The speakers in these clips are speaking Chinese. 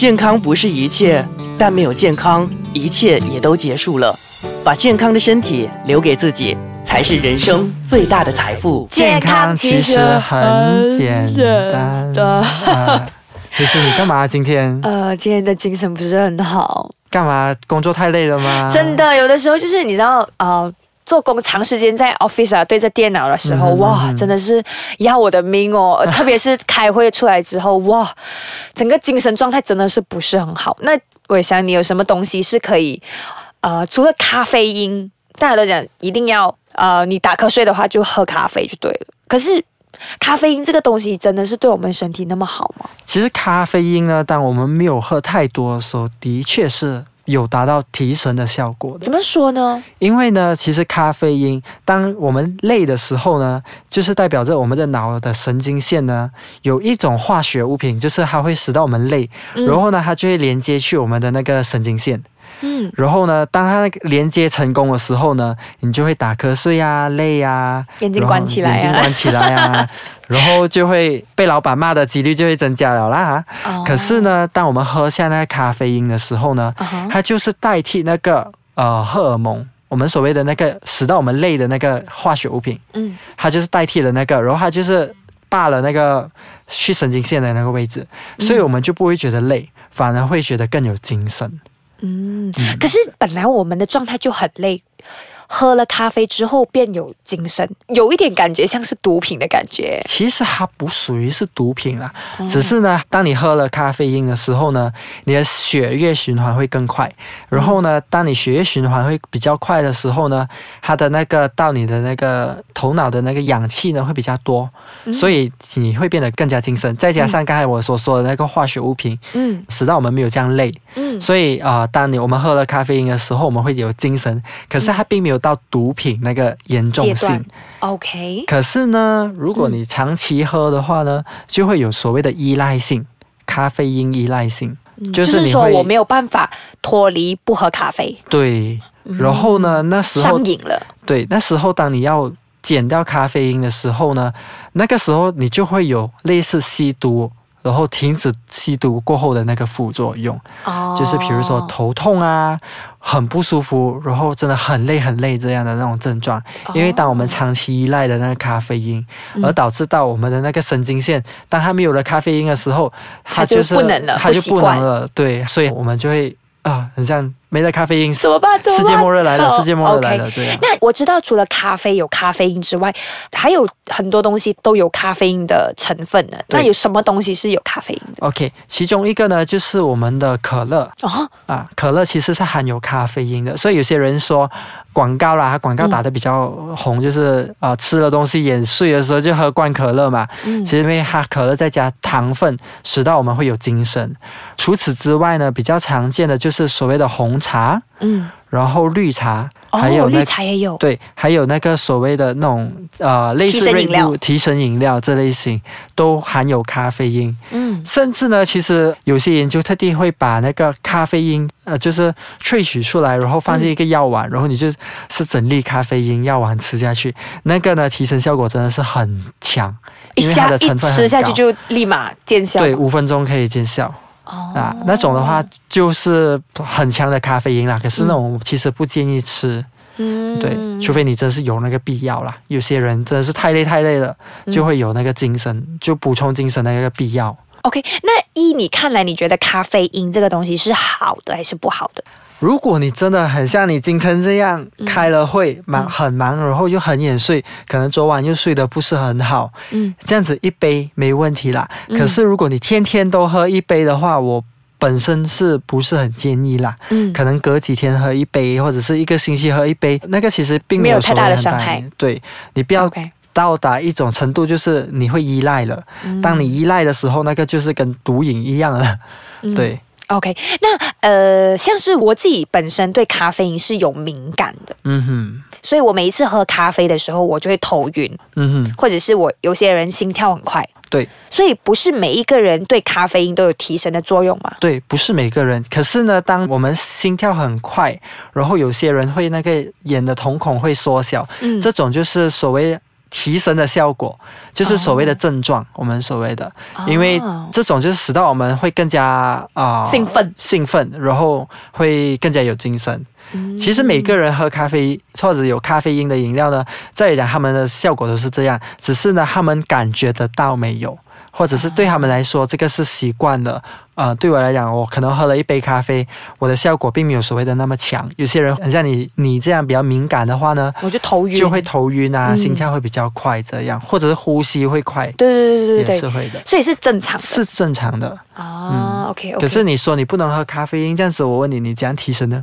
健康不是一切，但没有健康，一切也都结束了。把健康的身体留给自己，才是人生最大的财富。健康其实很简单。啊可是你干嘛今天？呃，今天的精神不是很好，干嘛工作太累了吗？真的，有的时候就是你知道，呃，做工长时间在 office 啊对着电脑的时候，嗯哇，真的是要我的命哦！呃 特别是开会出来之后，哇，整个精神状态真的是不是很好。那我也想你有什么东西是可以，呃，除了咖啡因，大家都讲一定要，呃，你打瞌睡的话就喝咖啡就对了。可是咖啡因这个东西真的是对我们身体那么好吗？其实咖啡因呢，当我们没有喝太多的时候，的确是有达到提神的效果的怎。么说呢？因为呢，其实咖啡因，当我们累的时候呢，就是代表着我们的脑的神经线呢，有一种化学物品，就是它会使到我们累，嗯然后呢，它就会连接去我们的那个神经线。嗯，然后呢，当它连接成功的时候呢，你就会打瞌睡啊、累啊，眼睛关起来啊。眼睛关起来啊，然后就会被老板骂的几率就会增加了啦。哦。可是，呢，当我们喝下那个咖啡因的时候呢，它就是代替那个呃荷尔蒙，我们所谓的那个使到我们累的那个化学物品，嗯。它就是代替了那个，然后它就是霸了那个去神经线的那个位置，所以我们就不会觉得累，反而会觉得更有精神。嗯，可是本来我们的状态就很累，喝了咖啡之后便有精神，有一点感觉像是毒品的感觉。其实它不属于是毒品啦，只是呢，当你喝了咖啡因的时候呢，你的血液循环会更快。然后呢，当你血液循环会比较快的时候呢，它的那个到你的那个头脑的那个氧气呢会比较多，所以你会变得更加精神。再加上刚才我所说的那个化学物品，嗯使到我们没有这样累。嗯所以啊、呃当你我们喝了咖啡因的时候，我们会有精神，可是它并没有到毒品那个严重性。，OK，可是呢，如果你长期喝的话呢，就会有所谓的依赖性，咖啡因依赖性，就就是说我没有办法脱离不喝咖啡，对。然后呢，那时候上瘾了。对，那时候当你要减掉咖啡因的时候呢，那个时候你就会有类似吸毒。然后停止吸毒过后的那个副作用，哦就是比如说头痛啊，很不舒服，然后真的很累很累这样的那种症状。因为当我们长期依赖的那个咖啡因，嗯而导致到我们的那个神经线，当它没有了咖啡因的时候，它就就是不能了它就不能了。对，所以我们就会啊，很像没了咖啡因，怎么办怎么办世界末日来了，哦世界末日来了样。那我知道，除了咖啡有咖啡因之外，还有很多东西都有咖啡因的成分的。那有什么东西是有咖啡因的？OK，其中一个呢就是我们的可乐哦，啊，可乐其实是含有咖啡因的，所以有些人说广告啦，广告打的比较红，就是呃吃了东西眼睡的时候就喝罐可乐嘛，嗯其实因为它可乐再加糖分，使到我们会有精神。除此之外呢，比较常见的就是所谓的红茶，嗯，然后绿茶，哦还有，那绿茶也有。对，还有那个所谓的那种呃类似提神饮料提神饮料这类型，都含有咖啡因。嗯，甚至呢，其实有些研究特地会把那个咖啡因，呃，就是萃取出来，然后放进一个药丸，然后你就是整粒咖啡因药丸吃下去，那个呢提神效果真的是很强，因为它的成分很吃下去就立马见效。对，五分钟可以见效哦啊。那种的话就是很强的咖啡因啦，可是那种其实不建议吃。嗯对，除非你真是有那个必要啦。有些人真的是太累太累了，嗯就会有那个精神，就补充精神的那个必要。OK，那依你看来，你觉得咖啡因这个东西是好的还是不好的？如果你真的很像你今天这样开了会，忙很忙，然后又很眼睡，可能昨晚又睡得不是很好，嗯这样子一杯没问题啦。嗯可是如果你天天都喝一杯的话，我本身是不是很建议啦？嗯可能隔几天喝一杯，或者是一个星期喝一杯，那个其实并有没有太大的伤害。对你不要到达一种程度，就是你会依赖了。嗯当你依赖的时候，那个就是跟毒瘾一样了。嗯对，OK，那呃，像是我自己本身对咖啡因是有敏感的，嗯哼，所以我每一次喝咖啡的时候，我就会头晕，嗯哼，或者是我有些人心跳很快。对所以不是每一个人对咖啡因都有提神的作用嘛？对，不是每个人。可是呢，当我们心跳很快，然后有些人会那个眼的瞳孔会缩小，嗯这种就是所谓提神的效果，就是所谓的症状，我们所谓的，因为哦。这种就是使到我们会更加啊、兴奋。兴奋，然后会更加有精神。嗯。其实每个人喝咖啡或者有咖啡因的饮料呢，再讲他们的效果都是这样，只是呢他们感觉得到没有，或者是对他们来说这个是习惯的。呃，对我来讲，我可能喝了一杯咖啡，我的效果并没有所谓的那么强。有些人很像你你这样比较敏感的话呢，我就头晕，就会头晕啊，嗯心跳会比较快，这样，或者是呼吸会快，对对对对对也，是会的，所以是正常的是正常的。啊。OK OK，可是你说你不能喝咖啡因，这样子我问你，你怎样提升呢？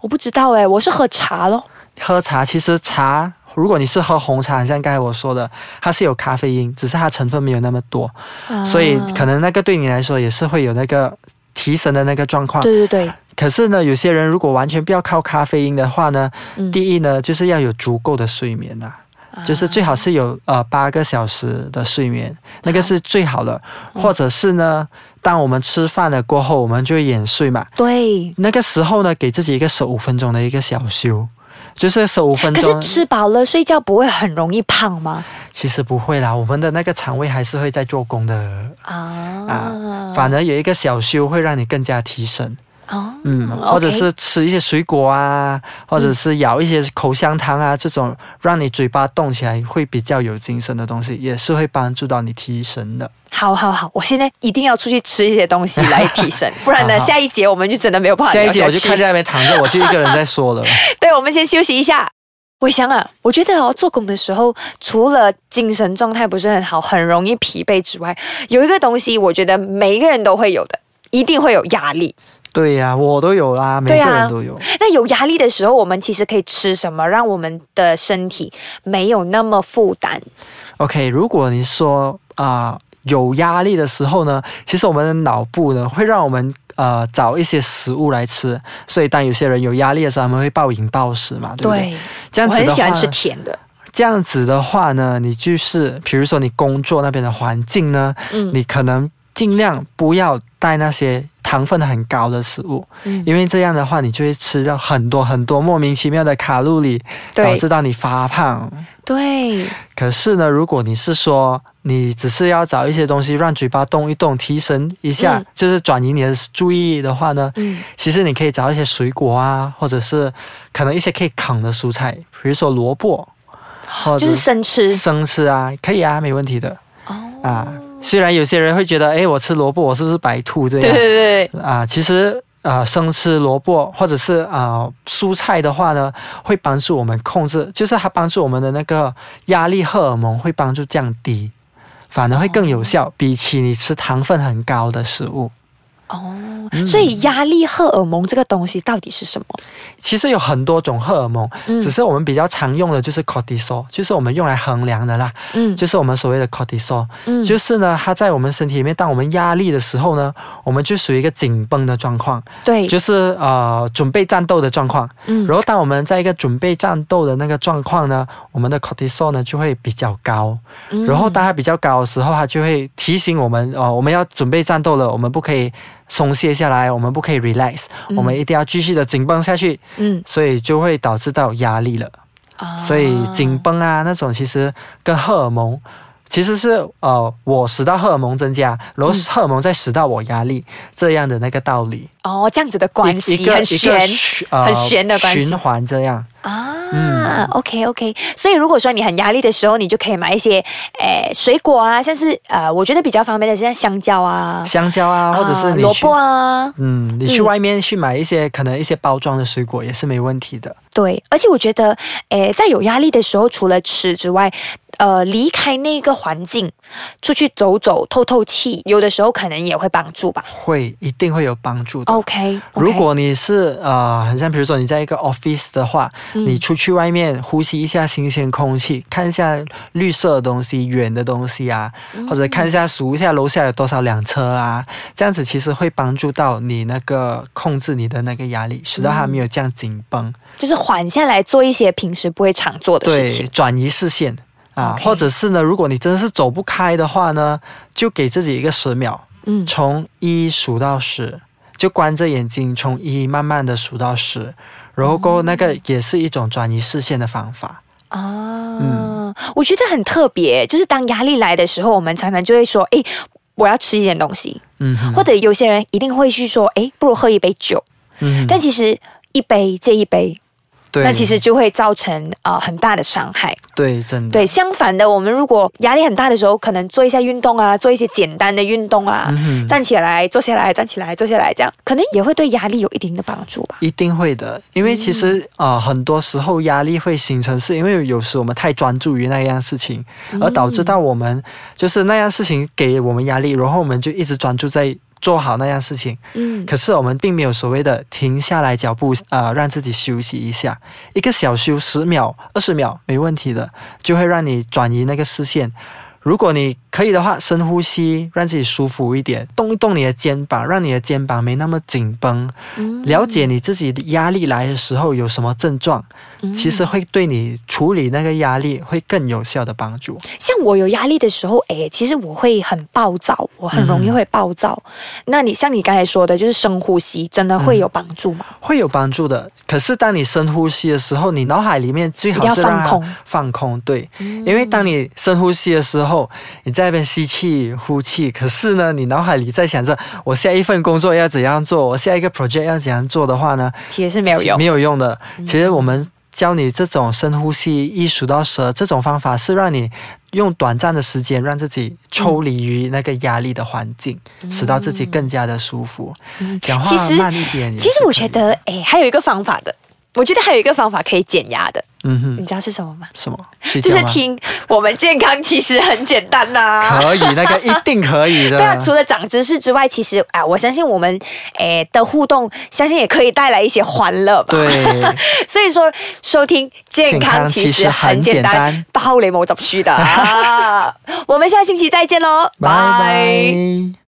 我不知道哎，我是喝茶咯。喝茶其实茶，如果你是喝红茶，像刚才我说的，它是有咖啡因，只是它成分没有那么多，啊所以可能那个对你来说也是会有那个提神的那个状况。对对对，可是呢，有些人如果完全不要靠咖啡因的话呢，嗯第一呢就是要有足够的睡眠啊。就是最好是有呃八个小时的睡眠，那个是最好的。嗯或者是呢，当我们吃饭了过后，我们就会眼睡嘛。对。那个时候呢，给自己一个十五分钟的一个小休，就是十五分钟可。是吃饱了睡觉不会很容易胖吗？其实不会啦，我们的那个肠胃还是会在做工的啊啊，反而有一个小休会让你更加提神。啊嗯，或者是吃一些水果啊，或者是咬一些口香糖啊，这种让你嘴巴动起来会比较有精神的东西，也是会帮助到你提神的。好好好，我现在一定要出去吃一些东西来提神，不然呢，好好下一节我们就真的没有办法下一集聊下去。我就看在那边躺着，我就一个人在说了。对，我们先休息一下。伟翔啊，我觉得哦，做工的时候，除了精神状态不是很好，很容易疲惫之外，有一个东西，我觉得每一个人都会有的，一定会有压力。对呀、我都有啦，每个人都有。那有压力的时候，我们其实可以吃什么，让我们的身体没有那么负担？OK，如果你说啊、有压力的时候呢，其实我们的脑部呢会让我们呃找一些食物来吃，所以当有些人有压力的时候，他们会暴饮暴食嘛，对不对？这样子的话我很喜欢吃甜的。这样子的话呢，你就是比如说你工作那边的环境呢，嗯你可能尽量不要带那些糖分很高的食物，嗯，因为这样的话你就会吃到很多很多莫名其妙的卡路里，导致到你发胖。对，可是呢，如果你是说你只是要找一些东西让嘴巴动一动，提神一下，嗯就是转移你的注意力的话呢，嗯其实你可以找一些水果啊，或者是可能一些可以啃的蔬菜，比如说萝卜，或者就是生吃生吃啊，可以啊，没问题的哦。啊。虽然有些人会觉得，哎，我吃萝卜，我是不是白吐这对样对对，啊？其实呃，生吃萝卜或者是啊、蔬菜的话呢，会帮助我们控制，就是它帮助我们的那个压力荷尔蒙会帮助降低，反而会更有效，比起你吃糖分很高的食物。哦，嗯所以压力荷尔蒙这个东西到底是什么？其实有很多种荷尔蒙，嗯只是我们比较常用的就是 cortisol，就是我们用来衡量的啦，嗯就是我们所谓的 cortisol。嗯就是呢，它在我们身体里面，当我们压力的时候呢，我们就属于一个紧绷的状况，对，就是呃准备战斗的状况。嗯然后当我们在一个准备战斗的那个状况呢，我们的 cortisol 呢就会比较高。嗯然后当它比较高的时候，它就会提醒我们，哦，我们要准备战斗了，我们不可以松懈下来，我们不可以 relax，、嗯我们一定要继续的紧绷下去，嗯所以就会导致到压力了。啊所以紧绷啊那种其实跟荷尔蒙。其实是呃，我使到荷尔蒙增加，然后荷尔蒙再使到我压力，这样的那个道理，哦这样子的关一系很玄呃很玄的关系循环这样。啊。嗯 OK OK，所以如果说你很压力的时候，你就可以买一些诶水果啊，像是呃，我觉得比较方便的，像香蕉啊，香蕉啊，或者是萝卜啊，嗯，你去嗯外面去买一些、可能一些包装的水果也是没问题的。对，而且我觉得，诶，在有压力的时候，除了吃之外，呃，离开那个环境，出去走走、透透气，有的时候可能也会帮助吧。会一定会有帮助的。OK，, 如果你是呃，很像比如说你在一个 office 的话，嗯你出去外面呼吸一下新鲜空气，看一下绿色的东西、远的东西啊，嗯或者看一下数一下楼下有多少辆车啊，这样子其实会帮助到你那个控制你的那个压力，使到它没有这样紧绷，就是缓下来做一些平时不会常做的事对情，。转移视线啊或者是呢，如果你真的是走不开的话呢，就给自己一个十秒，嗯。从一数到十，就关着眼睛，从一慢慢的数到十，然后过后那个也是一种转移视线的方法。啊，嗯。我觉得很特别，就是当压力来的时候，我们常常就会说，诶，我要吃一点东西，嗯，或者有些人一定会去说，诶，不如喝一杯酒，嗯但其实一杯接一杯，对，那其实就会造成呃很大的伤害。对，真的，对，相反的，我们如果压力很大的时候，可能做一下运动啊，做一些简单的运动啊，嗯站起来、坐下来、站起来、坐下来，这样可能也会对压力有一定的帮助吧。一定会的，因为其实嗯呃很多时候压力会形成，是因为有时我们太专注于那样事情，而导致到我们就是那样事情给我们压力，然后我们就一直专注在做好那样事情，嗯，可是我们并没有所谓的停下来脚步，呃，让自己休息一下，一个小休十秒、二十秒没问题的，就会让你转移那个视线。如果你可以的话，深呼吸，让自己舒服一点，动一动你的肩膀，让你的肩膀没那么紧绷。嗯了解你自己的压力来的时候有什么症状，嗯其实会对你处理那个压力会更有效的帮助。像我有压力的时候，哎，其实我会很暴躁，我很容易会暴躁。那你像你刚才说的，就是深呼吸，真的会有帮助吗？会有帮助的。可是当你深呼吸的时候，你脑海里面最好是放空放空，对，因为当你深呼吸的时候，你在那边吸气、呼气，可是呢，你脑海里在想着我下一份工作要怎样做，我下一个 project 要怎样做的话呢，其实是没有用。没有用的。其实我们教你这种深呼吸，一数到十这种方法，是让你用短暂的时间让自己抽离于那个压力的环境，使到自己更加的舒服。讲话慢一点。其实我觉得，哎，还有一个方法的，我觉得还有一个方法可以减压的，嗯哼你，知道是什么吗？什么？睡就是听我们健康其实很简单呐、可以，那个一定可以的。对啊，除了长知识之外，其实啊，我相信我们诶的互动，相信也可以带来一些欢乐吧。对，所以说收听健健康康其实很很简单简单，包你冇執輸的啊！我们下星期再见喽，拜拜。